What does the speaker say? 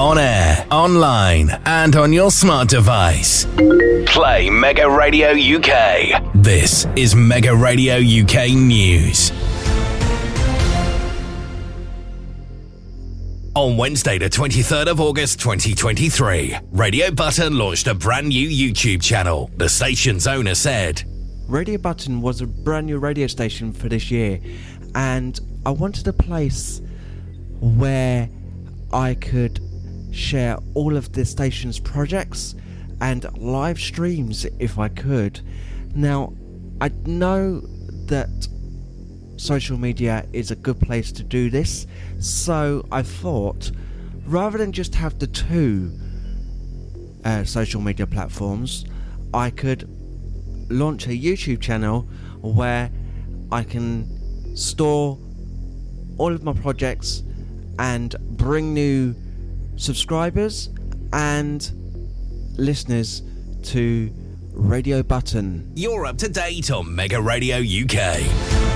on air, online, and on your smart device. Play Mega Radio UK. This is Mega Radio UK News. On Wednesday, the 23rd of August 2023, Radio Button launched a brand new YouTube channel. The station's owner said, Radio Button was a brand new radio station for this year, and I wanted a place where I could share all of the station's projects and live streams if I could. Now, I know that social media is a good place to do this, so I thought rather than just have the two uh, social media platforms, I could launch a YouTube channel where I can store all of my projects and bring new subscribers and listeners to Radio Button. You're up to date on Mega Radio UK.